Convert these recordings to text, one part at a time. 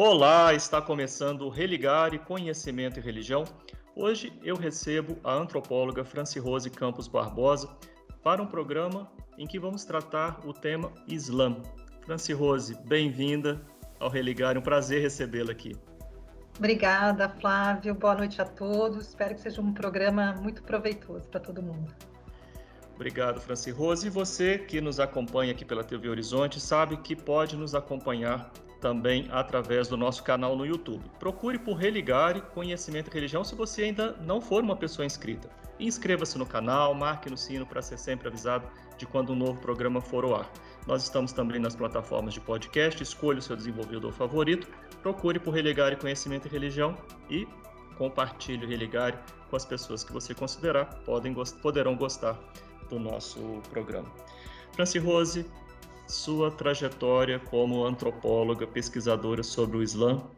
Olá, está começando o Religare Conhecimento e Religião. Hoje eu recebo a antropóloga Franci Rose Campos Barbosa para um programa em que vamos tratar o tema Islã. Franci Rose, bem-vinda ao Religare, um prazer recebê-la aqui. Obrigada, Flávio. Boa noite a todos. Espero que seja um programa muito proveitoso para todo mundo. Obrigado, Franci Rose. E você que nos acompanha aqui pela TV Horizonte sabe que pode nos acompanhar também através do nosso canal no YouTube. Procure por Religare Conhecimento e Religião se você ainda não for uma pessoa inscrita. Inscreva-se no canal, marque no sino para ser sempre avisado de quando um novo programa for ao ar. Nós estamos também nas plataformas de podcast, escolha o seu desenvolvedor favorito, procure por Religare Conhecimento e Religião e compartilhe o Religare com as pessoas que você considerar podem, poderão gostar do nosso programa. Franci Rose, sua trajetória como antropóloga, pesquisadora sobre o Islã,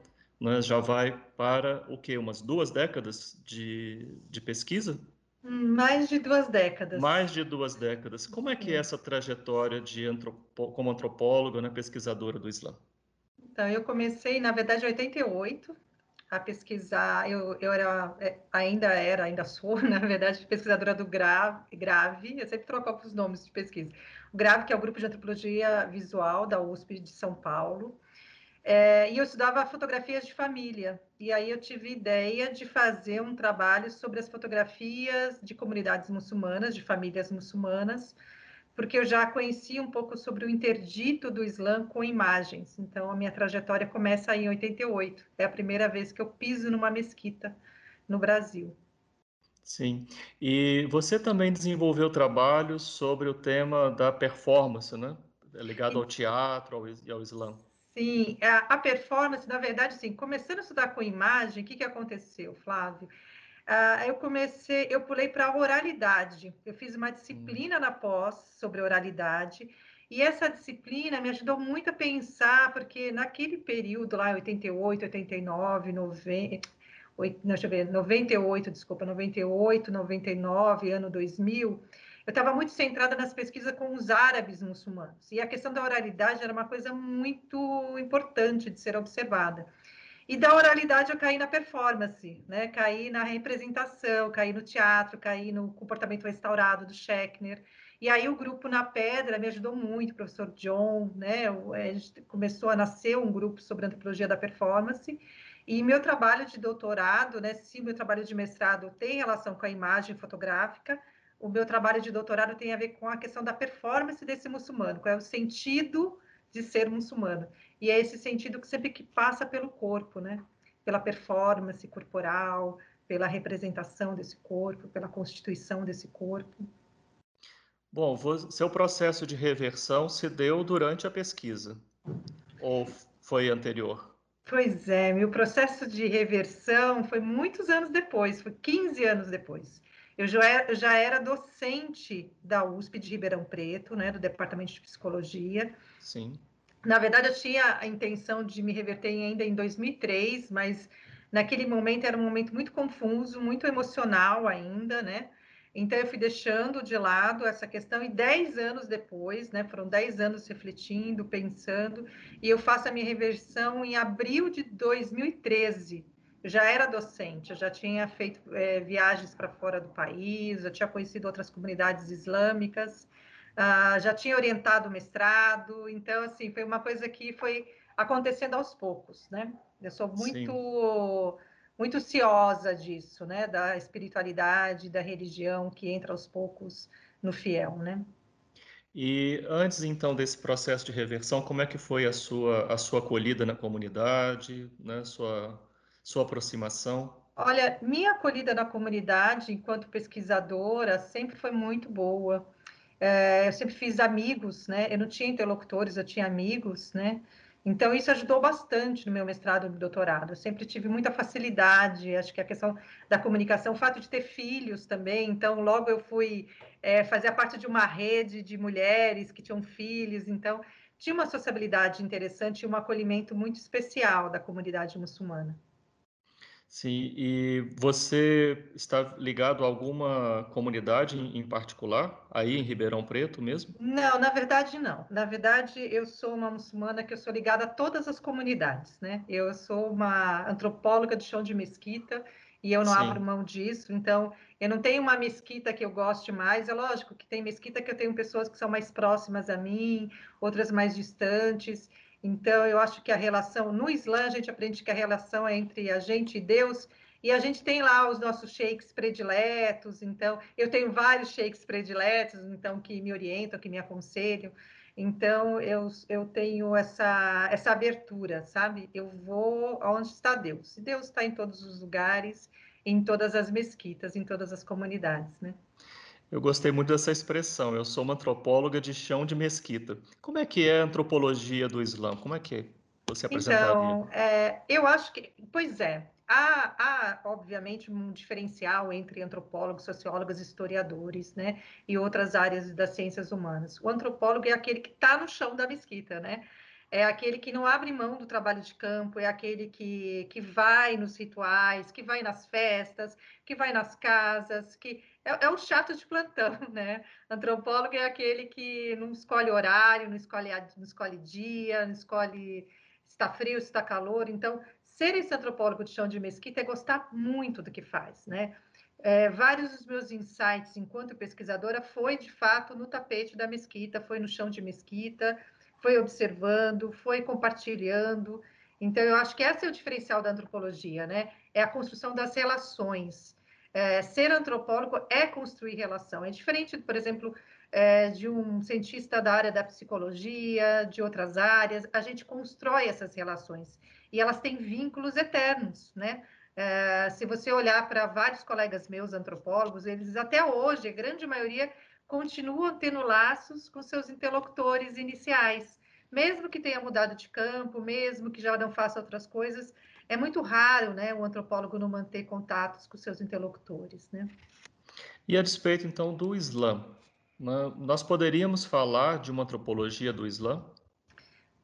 né, já vai para o que? Umas duas décadas de, de pesquisa? Mais de duas décadas. Mais de duas décadas. Como é que é essa trajetória de antropo, como antropóloga, né, pesquisadora do Islã? Então, eu comecei, na verdade, em 88, a pesquisar. Eu, eu era, é, ainda era, ainda sou, na verdade, pesquisadora do GRAVE, GRAVE eu sempre troco os nomes de pesquisa. O GRAVE, que é o Grupo de Antropologia Visual da USP de São Paulo. É, e eu estudava fotografias de família. E aí eu tive ideia de fazer um trabalho sobre as fotografias de comunidades muçulmanas, de famílias muçulmanas, porque eu já conhecia um pouco sobre o interdito do Islã com imagens. Então, a minha trajetória começa aí em 88. É a primeira vez que eu piso numa mesquita no Brasil. Sim. E você também desenvolveu trabalho sobre o tema da performance, né? Ligado ao teatro e ao Islã. Sim, a, a, performance, na verdade, sim, começando a estudar com imagem, o que, que aconteceu, Flávio? Uh, eu comecei, eu pulei para a oralidade. Eu fiz uma disciplina hum. na pós sobre oralidade, e essa disciplina me ajudou muito a pensar, porque naquele período lá, 88, 89, 90, não, deixa eu ver, 98, desculpa, 98, 99, ano 2000, eu estava muito centrada nas pesquisas com os árabes muçulmanos. E a questão da oralidade era uma coisa muito importante de ser observada. E da oralidade eu caí na performance, né? Caí na representação, caí no teatro, caí no comportamento restaurado do Schechner. E aí o grupo na Pedra me ajudou muito, o professor John, né? A gente começou a nascer um grupo sobre antropologia da performance. E meu trabalho de doutorado, né? Se meu trabalho de mestrado tem relação com a imagem fotográfica, o meu trabalho de doutorado tem a ver com a questão da performance desse muçulmano, qual é o sentido de ser muçulmano. E é esse sentido que sempre que passa pelo corpo, né? Pela performance corporal, pela representação desse corpo, pela constituição desse corpo. Bom, seu processo de reversão se deu durante a pesquisa ou foi anterior? Pois é, meu processo de reversão foi muitos anos depois, foi 15 anos depois. Eu já era, já era docente da USP de Ribeirão Preto, né, do Departamento de Psicologia. Sim. Na verdade, eu tinha a intenção de me reverter ainda em 2003, mas naquele momento era um momento muito confuso, muito emocional ainda, né? Então, eu fui deixando de lado essa questão, e dez anos depois, né, foram dez anos refletindo, pensando, e eu faço a minha reversão em abril de 2013 já era docente, eu já tinha feito é, viagens para fora do país, já tinha conhecido outras comunidades islâmicas, uh, já tinha orientado o mestrado, então, assim, foi uma coisa que foi acontecendo aos poucos, né? Eu sou muito, muito ciosa disso, né? Da espiritualidade, da religião que entra aos poucos no fiel, né? E antes, então, desse processo de reversão, como é que foi a sua, a sua acolhida na comunidade, né? Sua sua aproximação? Olha, minha acolhida na comunidade, enquanto pesquisadora, sempre foi muito boa. É, eu sempre fiz amigos, né? Eu não tinha interlocutores, eu tinha amigos, né? Então, isso ajudou bastante no meu mestrado e doutorado. Eu sempre tive muita facilidade, acho que a questão da comunicação, o fato de ter filhos também. Então, logo eu fui é, fazer parte de uma rede de mulheres que tinham filhos. Então, tinha uma sociabilidade interessante e um acolhimento muito especial da comunidade muçulmana. Sim, e você está ligado a alguma comunidade em particular, aí em Ribeirão Preto mesmo? Não, na verdade não. Na verdade, eu sou uma muçulmana que eu sou ligada a todas as comunidades, né? Eu sou uma antropóloga de chão de mesquita e eu não Sim. abro mão disso. Então, eu não tenho uma mesquita que eu goste mais. É lógico que tem mesquita que eu tenho pessoas que são mais próximas a mim, outras mais distantes. Então, eu acho que a relação, no Islã, a gente aprende que a relação é entre a gente e Deus, e a gente tem lá os nossos sheiks prediletos, então, eu tenho vários sheiks prediletos, então, que me orientam, que me aconselham. Então, eu, eu tenho essa, essa abertura, sabe? Eu vou aonde está Deus. E Deus está em todos os lugares, em todas as mesquitas, em todas as comunidades, né? Eu gostei muito dessa expressão. Eu sou uma antropóloga de chão de mesquita. Como é que é a antropologia do Islã? Como é que você apresentaria? Então, é, eu acho que, pois é, há, há, obviamente um diferencial entre antropólogos, sociólogos, historiadores, né, e outras áreas das ciências humanas. O antropólogo é aquele que está no chão da mesquita, né? É aquele que não abre mão do trabalho de campo, é aquele que, que vai nos rituais, que vai nas festas, que vai nas casas, que é, é o chato de plantão, né? Antropólogo é aquele que não escolhe horário, não escolhe, não escolhe dia, não escolhe se está frio, se está calor. Então, ser esse antropólogo de chão de mesquita é gostar muito do que faz, né? É, vários dos meus insights enquanto pesquisadora foi de fato no tapete da mesquita, foi no chão de mesquita, foi observando, foi compartilhando. Então, eu acho que esse é o diferencial da antropologia, né? É a construção das relações. É, ser antropólogo é construir relação. É diferente, por exemplo, é, de um cientista da área da psicologia, de outras áreas. A gente constrói essas relações e elas têm vínculos eternos, né? É, se você olhar para vários colegas meus antropólogos, eles até hoje, a grande maioria, continuam tendo laços com seus interlocutores iniciais, mesmo que tenha mudado de campo, mesmo que já não faça outras coisas, é muito raro, né, o antropólogo não manter contatos com seus interlocutores, né? E a despeito então do Islã, né, nós poderíamos falar de uma antropologia do Islã?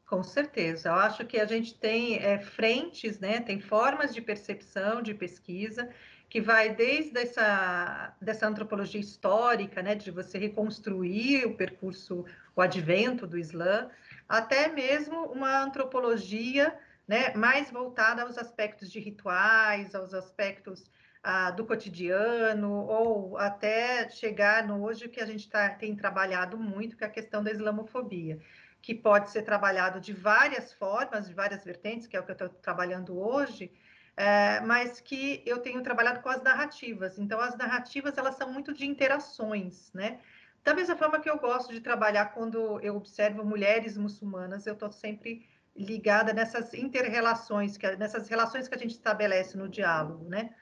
Com certeza, eu acho que a gente tem é, frentes, né, tem formas de percepção, de pesquisa, que vai desde essa dessa antropologia histórica, né, de você reconstruir o percurso, o advento do Islã, até mesmo uma antropologia, né, mais voltada aos aspectos de rituais, aos aspectos ah, do cotidiano, ou até chegar no hoje que a gente tá, tem trabalhado muito, que é a questão da islamofobia, que pode ser trabalhado de várias formas, de várias vertentes, que é o que eu estou trabalhando hoje, é, mas que eu tenho trabalhado com as narrativas. Então, as narrativas, elas são muito de interações, né? Da mesma forma que eu gosto de trabalhar quando eu observo mulheres muçulmanas, eu estou sempre ligada nessas interrelações, que, nessas relações que a gente estabelece no diálogo, né?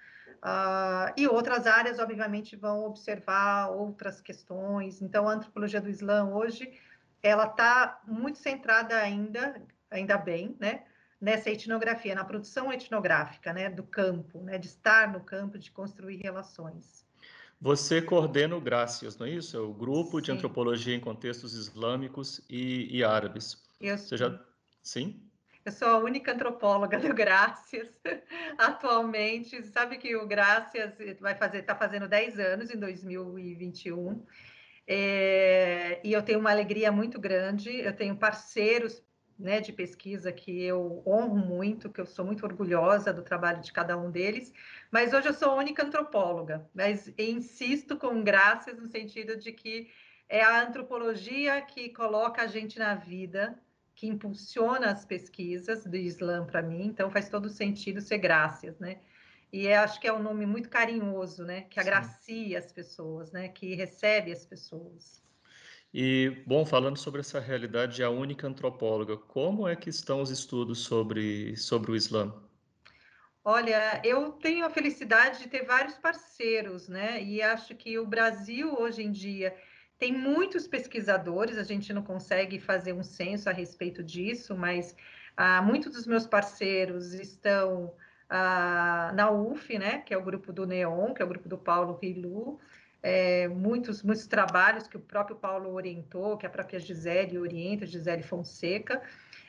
Uh, e outras áreas, obviamente, vão observar outras questões. Então, a antropologia do Islã hoje, ela está muito centrada ainda, ainda bem, né? Nessa etnografia, na produção etnográfica, né, do campo, né, de estar no campo, de construir relações. Você coordena o Gracias, não é isso? É o grupo Sim. de antropologia em contextos islâmicos e, e árabes. Eu Você já... Sim? Eu sou a única antropóloga do Gracias atualmente. Sabe que o Gracias vai fazer, está fazendo 10 anos em 2021. É, e eu tenho uma alegria muito grande. Eu tenho parceiros né, de pesquisa que eu honro muito, que eu sou muito orgulhosa do trabalho de cada um deles, mas hoje eu sou a única antropóloga, mas insisto com graças no sentido de que é a antropologia que coloca a gente na vida, que impulsiona as pesquisas do Islã para mim, então faz todo sentido ser graças, né? E acho que é um nome muito carinhoso, né? Que agracia Sim. as pessoas, né? Que recebe as pessoas. E, bom, falando sobre essa realidade, a única antropóloga, como é que estão os estudos sobre, sobre o Islã? Olha, eu tenho a felicidade de ter vários parceiros, né? E acho que o Brasil, hoje em dia, tem muitos pesquisadores, a gente não consegue fazer um censo a respeito disso, mas ah, muitos dos meus parceiros estão ah, na UF, né? Que é o grupo do Neon, que é o grupo do Paulo Rilu, é, muitos, muitos trabalhos que o próprio Paulo orientou, que a própria Gisele orienta, Gisele Fonseca.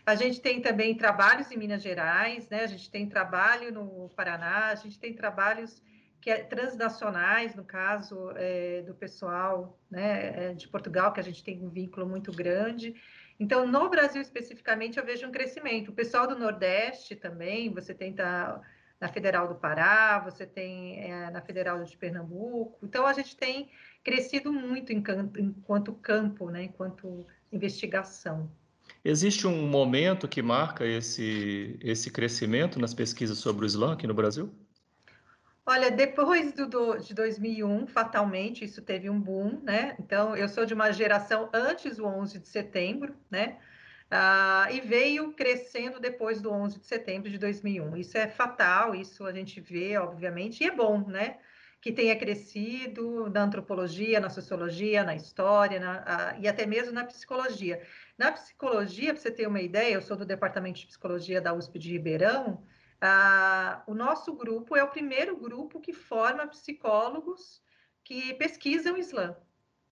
A gente tem também trabalhos em Minas Gerais, né? A gente tem trabalho no Paraná, a gente tem trabalhos que é transnacionais, no caso é, do pessoal né, é, de Portugal, que a gente tem um vínculo muito grande. Então, no Brasil especificamente, eu vejo um crescimento. O pessoal do Nordeste também, você tenta na Federal do Pará, você tem é, na Federal de Pernambuco. Então, a gente tem crescido muito enquanto campo, né, enquanto investigação. Existe um momento que marca esse, esse crescimento nas pesquisas sobre o Islã aqui no Brasil? Olha, depois do, do, de 2001, fatalmente, isso teve um boom, né? Então, eu sou de uma geração antes do 11 de setembro, né? Ah, e veio crescendo depois do 11 de setembro de 2001. Isso é fatal, isso a gente vê, obviamente, e é bom, né? Que tenha crescido na antropologia, na sociologia, na história na, ah, e até mesmo na psicologia. Na psicologia, para você ter uma ideia, eu sou do Departamento de Psicologia da USP de Ribeirão, ah, o nosso grupo é o primeiro grupo que forma psicólogos que pesquisam o Islã.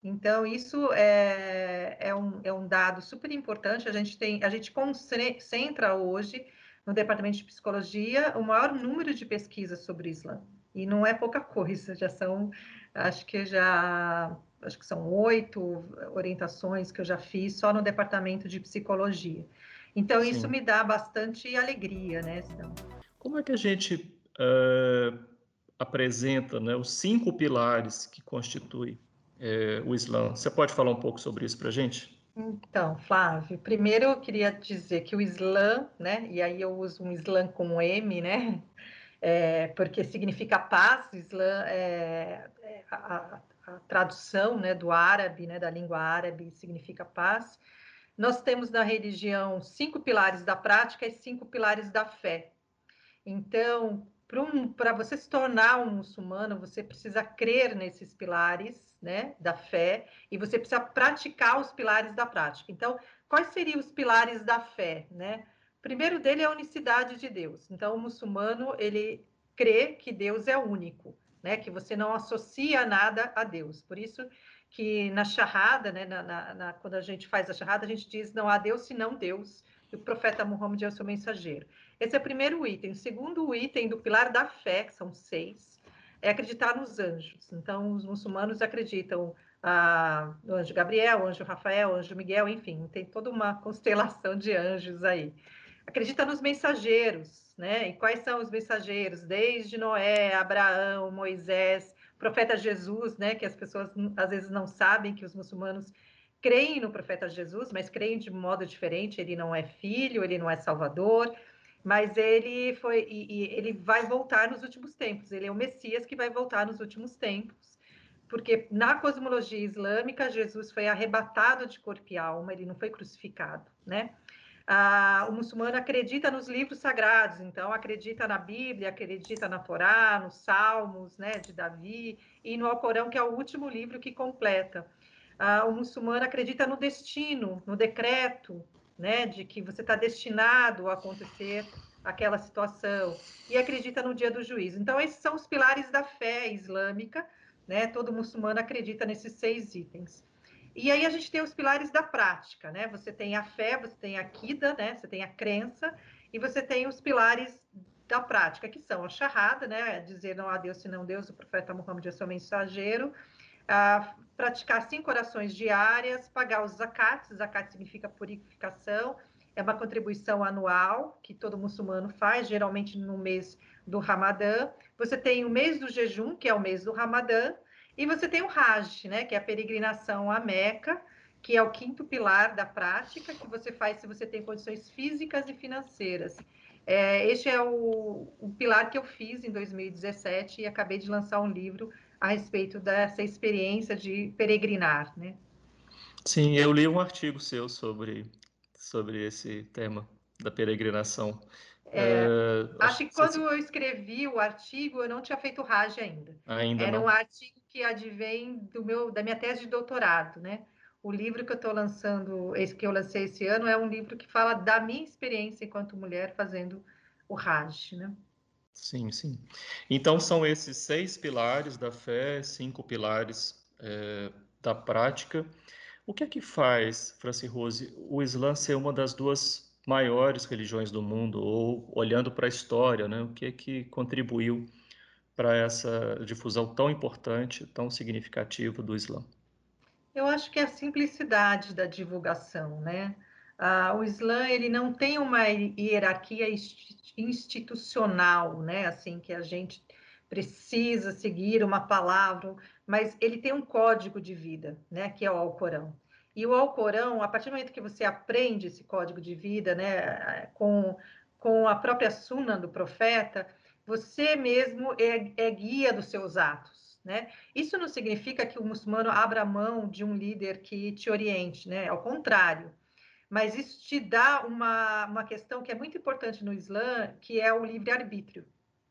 Então, isso é, é, um, é um dado super importante. A gente tem, a gente concentra hoje no departamento de psicologia o maior número de pesquisas sobre Islã. E não é pouca coisa, já são, acho que já, acho que são oito orientações que eu já fiz só no departamento de psicologia. Então, Sim. isso me dá bastante alegria, né? Então... Como é que a gente uh, apresenta né, os cinco pilares que constituem uh, o Islã? Você pode falar um pouco sobre isso para a gente? Então, Flávio, primeiro eu queria dizer que o Islã, né, e aí eu uso um Islã com M, né, é, porque significa paz, Islã é, é a, a, tradução, né, do árabe, né, da língua árabe significa paz, nós temos na religião cinco pilares da prática e cinco pilares da fé. Então, para um, você se tornar um muçulmano, você precisa crer nesses pilares né, da fé e você precisa praticar os pilares da prática. Então, quais seriam os pilares da fé? Né? O primeiro dele é a unicidade de Deus. Então, o muçulmano, ele crê que Deus é único, né? que você não associa nada a Deus. Por isso que na charrada, né, na, na, na, quando a gente faz a charrada, a gente diz não há Deus senão Deus, e o profeta Muhammad é o seu mensageiro. Esse é o primeiro item. O segundo item do pilar da fé, que são seis, é acreditar nos anjos. Então, os muçulmanos acreditam ah, no anjo Gabriel, anjo Rafael, anjo Miguel, enfim, tem toda uma constelação de anjos aí. Acredita nos mensageiros, né? E quais são os mensageiros? Desde Noé, Abraão, Moisés, profeta Jesus, né, que as pessoas às vezes não sabem que os muçulmanos creem no profeta Jesus, mas creem de modo diferente. Ele não é filho, ele não é salvador, mas ele foi e, e ele vai voltar nos últimos tempos. Ele é o Messias que vai voltar nos últimos tempos, porque na cosmologia islâmica Jesus foi arrebatado de corpo e alma, ele não foi crucificado, né? Ah, o muçulmano acredita nos livros sagrados, então acredita na Bíblia, acredita na Torá, nos Salmos, né, de Davi e no Alcorão, que é o último livro que completa. Ah, o muçulmano acredita no destino, no decreto, né, de que você está destinado a acontecer aquela situação e acredita no dia do juízo. Então esses são os pilares da fé islâmica, né? Todo muçulmano acredita nesses seis itens. E aí a gente tem os pilares da prática, né? Você tem a fé, você tem a quida, né? Você tem a crença e você tem os pilares da prática, que são a charrada, né? Dizer não há Deus senão Deus, o profeta Muhammad é seu mensageiro, praticar cinco orações diárias, pagar os zakats, zakat significa purificação, é uma contribuição anual que todo muçulmano faz, geralmente no mês do Ramadã. Você tem o mês do jejum, que é o mês do Ramadã, e você tem o Hajj, né, que é a peregrinação à Meca, que é o quinto pilar da prática que você faz se você tem condições físicas e financeiras. É, este é o, o, pilar que eu fiz em 2017 e acabei de lançar um livro a respeito dessa experiência de peregrinar, né? Sim, eu li um artigo seu sobre, sobre esse tema da peregrinação. É, uh, acho que quando eu escrevi o artigo, eu não tinha feito Raj ainda. Ainda Era não. um artigo que advém do meu, da minha tese de doutorado, né? O livro que eu estou lançando, esse que eu lancei esse ano, é um livro que fala da minha experiência enquanto mulher fazendo o Raj, né? Sim, sim. Então são esses seis pilares da fé, cinco pilares é, da prática. O que é que faz, Franci Rose, o Islã ser uma das duas maiores religiões do mundo, ou olhando para a história, né? o que é que contribuiu para essa difusão tão importante, tão significativa do Islã? Eu acho que é a simplicidade da divulgação, né? Ah, o Islã ele não tem uma hierarquia institucional, né? Assim que a gente precisa seguir uma palavra, mas ele tem um código de vida, né? Que é o Alcorão. E o Alcorão, a partir do momento que você aprende esse código de vida, né, com, com a própria suna do profeta, você mesmo é, é guia dos seus atos. Né? Isso não significa que o muçulmano abra mão de um líder que te oriente, né? ao contrário. Mas isso te dá uma, uma questão que é muito importante no Islã, que é o livre-arbítrio.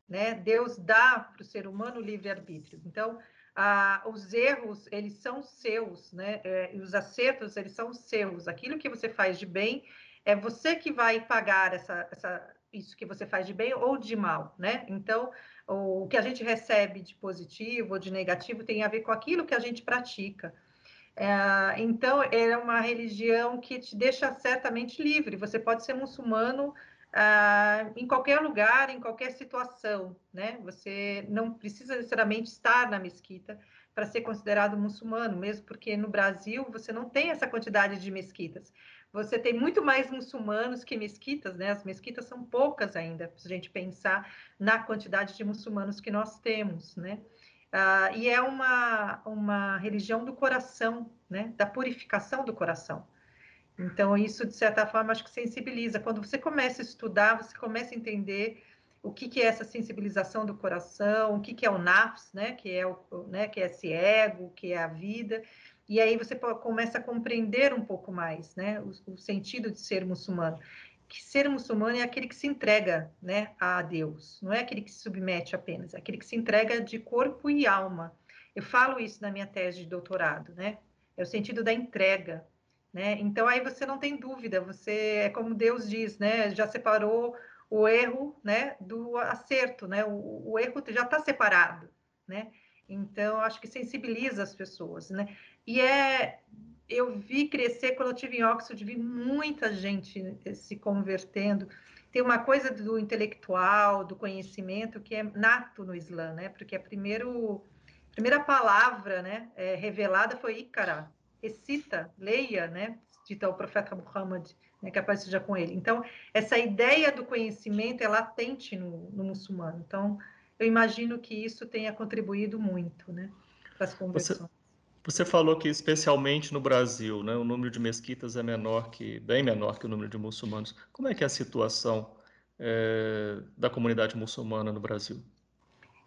Né? Deus dá para o ser humano o livre-arbítrio. Então, os erros, eles são seus, né? É, os acertos, eles são seus. Aquilo que você faz de bem, é você que vai pagar essa, essa, isso que você faz de bem ou de mal, né? Então, o que a gente recebe de positivo ou de negativo tem a ver com aquilo que a gente pratica. É, então, é uma religião que te deixa certamente livre. Você pode ser muçulmano ah, em qualquer lugar, em qualquer situação, né? Você não precisa necessariamente estar na mesquita para ser considerado muçulmano, mesmo porque no Brasil você não tem essa quantidade de mesquitas. Você tem muito mais muçulmanos que mesquitas, né? As mesquitas são poucas ainda, para a gente pensar na quantidade de muçulmanos que nós temos, né? Ah, e é uma, uma religião do coração, né? Da purificação do coração. Então, isso, de certa forma, acho que sensibiliza. Quando você começa a estudar, você começa a entender o que, que é essa sensibilização do coração, o que, que é o nafs, né? Que é, o, né? que é esse ego, que é a vida. E aí você começa a compreender um pouco mais, né? O, o sentido de ser muçulmano. Que ser muçulmano é aquele que se entrega, né, a Deus. Não é aquele que se submete apenas, é aquele que se entrega de corpo e alma. Eu falo isso na minha tese de doutorado, né? É o sentido da entrega, né? Então aí você não tem dúvida, você é como Deus diz, né? Já separou o erro, né, do acerto, né? O, o erro já está separado, né? Então acho que sensibiliza as pessoas, né? E é eu vi crescer quando eu tive em Oxford, vi muita gente se convertendo. Tem uma coisa do intelectual, do conhecimento que é nato no Islã, né? Porque a primeiro, primeira palavra, né, é, revelada foi Ikara, recita, leia, né? Dita o profeta Muhammad, né, que a paz seja com ele. Então, essa ideia do conhecimento é latente no, no muçulmano. Então, eu imagino que isso tenha contribuído muito, né? Para as conversões. Você... Você falou que especialmente no Brasil, né, o número de mesquitas é menor que bem menor que o número de muçulmanos. Como é que é a situação é, da comunidade muçulmana no Brasil?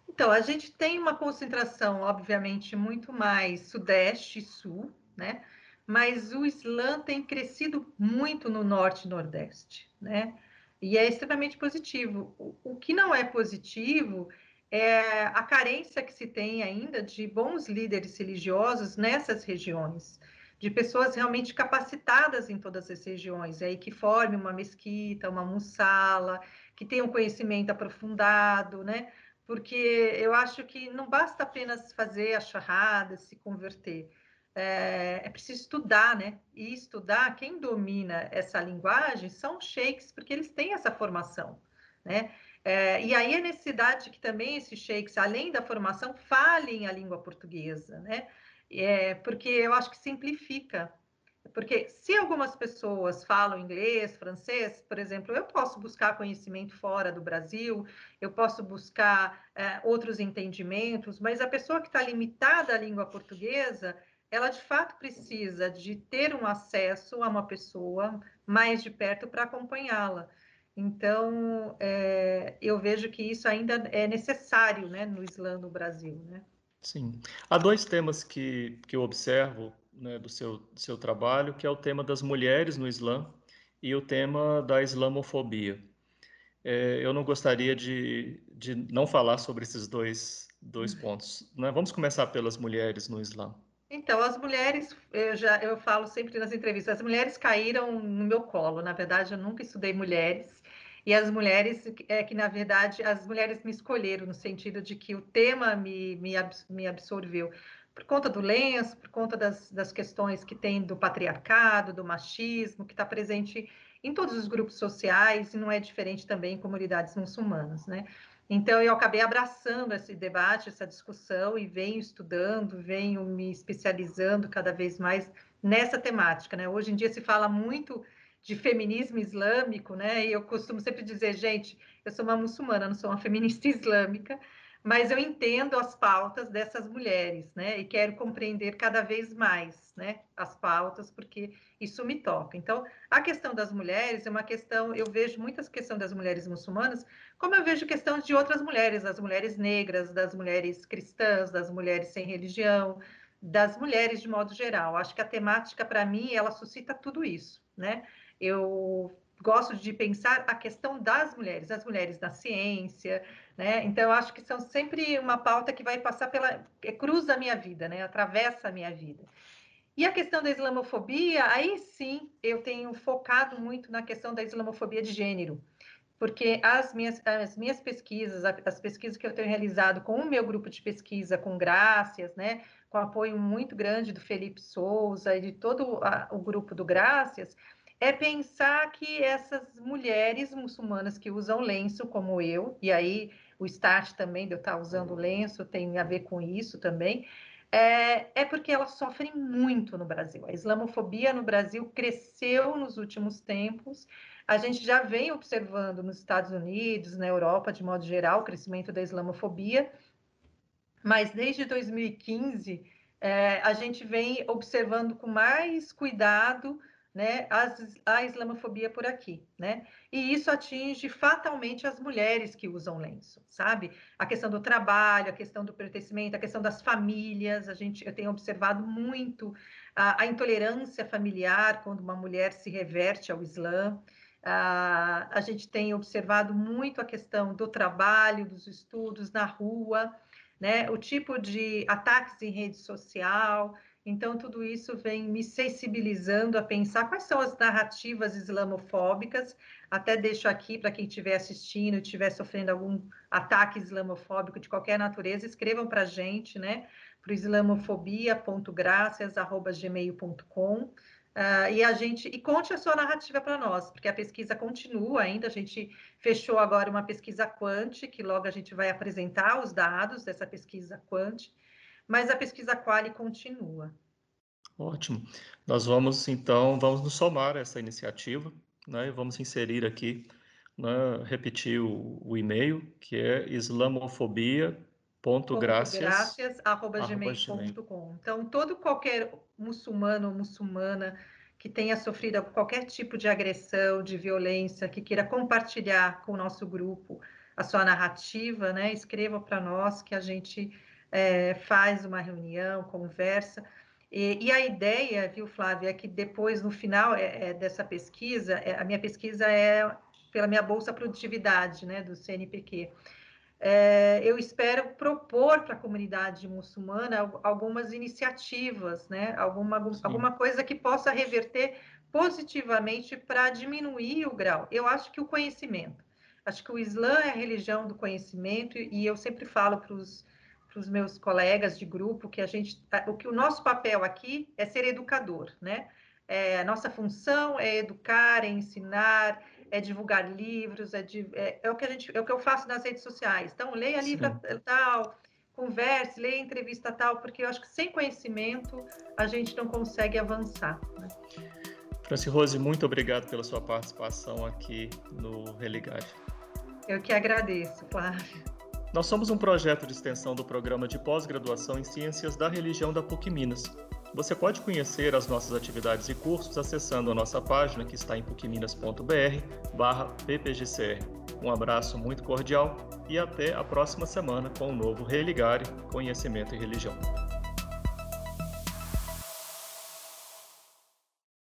Então, a gente tem uma concentração, obviamente, muito mais sudeste e sul, né? Mas o Islã tem crescido muito no norte e nordeste, né? E é extremamente positivo. O, o que não é positivo é a carência que se tem ainda de bons líderes religiosos nessas regiões, de pessoas realmente capacitadas em todas as regiões, aí que formem uma mesquita, uma mussala, que tenham conhecimento aprofundado, né? Porque eu acho que não basta apenas fazer a charrada, se converter é, é, preciso estudar, né? E estudar, quem domina essa linguagem são sheiks, porque eles têm essa formação, né? É, e aí a necessidade que também esses sheiks, além da formação, falem a língua portuguesa, né? É, porque eu acho que simplifica. Porque se algumas pessoas falam inglês, francês, por exemplo, eu posso buscar conhecimento fora do Brasil, eu posso buscar é, outros entendimentos, mas a pessoa que está limitada à língua portuguesa, ela de fato precisa de ter um acesso a uma pessoa mais de perto para acompanhá-la. Então, é, eu vejo que isso ainda é necessário né, no Islã no Brasil. Né? Sim. Há dois temas que, que eu observo né, do, seu, do seu trabalho, que é o tema das mulheres no Islã e o tema da islamofobia. É, eu não gostaria de, de não falar sobre esses dois, dois uhum. pontos. Né? Vamos começar pelas mulheres no Islã. Então, as mulheres, eu já eu falo sempre nas entrevistas, as mulheres caíram no meu colo. Na verdade, eu nunca estudei mulheres. E as mulheres, é que na verdade, as mulheres me escolheram no sentido de que o tema me, me, me absorveu por conta do lenço, por conta das, das questões que tem do patriarcado, do machismo, que está presente em todos os grupos sociais, e não é diferente também em comunidades muçulmanas, né? Então, eu acabei abraçando esse debate, essa discussão, e venho estudando, venho me especializando cada vez mais nessa temática, né? Hoje em dia se fala muito de feminismo islâmico, né? E eu costumo sempre dizer, gente, eu sou uma muçulmana, não sou uma feminista islâmica, mas eu entendo as pautas dessas mulheres, né? E quero compreender cada vez mais, né? As pautas, porque isso me toca. Então, a questão das mulheres é uma questão, eu vejo muitas questões das mulheres muçulmanas, como eu vejo questão de outras mulheres, das mulheres negras, das mulheres cristãs, das mulheres sem religião, das mulheres de modo geral. Acho que a temática, para mim, ela suscita tudo isso, né? Eu gosto de pensar a questão das mulheres, as mulheres na ciência, né? Então, eu acho que são sempre uma pauta que vai passar pela. cruza a minha vida, né? Atravessa a minha vida. E a questão da islamofobia, aí sim eu tenho focado muito na questão da islamofobia de gênero, porque as minhas, as minhas pesquisas, as pesquisas que eu tenho realizado com o meu grupo de pesquisa, com Grácias, né? Com apoio muito grande do Felipe Souza e de todo a, o grupo do Grácias, é pensar que essas mulheres muçulmanas que usam lenço, como eu, e aí o start também de eu estar usando lenço tem a ver com isso também, é, é porque elas sofrem muito no Brasil. A islamofobia no Brasil cresceu nos últimos tempos. A gente já vem observando nos Estados Unidos, na Europa, de modo geral, o crescimento da islamofobia, mas desde 2015 é, a gente vem observando com mais cuidado né, a islamofobia por aqui, né? E isso atinge fatalmente as mulheres que usam lenço, sabe? A questão do trabalho, a questão do pertencimento, a questão das famílias, a gente, eu tenho observado muito a, a intolerância familiar quando uma mulher se reverte ao Islã. A, a gente tem observado muito a questão do trabalho, dos estudos na rua, né? O tipo de ataques em rede social, então, tudo isso vem me sensibilizando a pensar quais são as narrativas islamofóbicas. Até deixo aqui para quem estiver assistindo estiver sofrendo algum ataque islamofóbico de qualquer natureza, escrevam para a gente, né? Para o islamofobia.gracias.gmail.com. Uh, ah, e a gente e conte a sua narrativa para nós, porque a pesquisa continua ainda. A gente fechou agora uma pesquisa quant, que logo a gente vai apresentar os dados dessa pesquisa quant mas a pesquisa Quali continua. Ótimo. Nós vamos, então, vamos nos somar a essa iniciativa, né, e vamos inserir aqui, né, repetir o, o e-mail, que é islamofobia.gracias.gmail.com. Então, todo qualquer muçulmano ou muçulmana que tenha sofrido qualquer tipo de agressão, de violência, que queira compartilhar com o nosso grupo a sua narrativa, né, escreva para nós que a gente é, faz uma reunião, conversa. E, e, a ideia, viu, Flávia, é que depois, no final é, é dessa pesquisa, é, a minha pesquisa é pela minha Bolsa Produtividade, né, do CNPq. É, eu espero propor para a comunidade muçulmana algumas iniciativas, né, alguma, alguma coisa que possa reverter positivamente para diminuir o grau. Eu acho que o conhecimento, acho que o Islã é a religião do conhecimento, e eu sempre falo para os para os meus colegas de grupo que a gente, o que o nosso papel aqui é ser educador, né? É, a nossa função é educar, é ensinar, é divulgar livros, é, de, é, é, o que a gente, é o que eu faço nas redes sociais. Então, leia livro tal, converse, leia entrevista tal, porque eu acho que sem conhecimento a gente não consegue avançar. Né? Franci Rose, muito obrigado pela sua participação aqui no Religare. Eu que agradeço, Flávia. Nós somos um projeto de extensão do programa de pós-graduação em Ciências da Religião da PUC Minas. Você pode conhecer as nossas atividades e cursos acessando a nossa página que está em pucminas.br/ppgcr. Um abraço muito cordial e até a próxima semana com o novo Religare Conhecimento e Religião.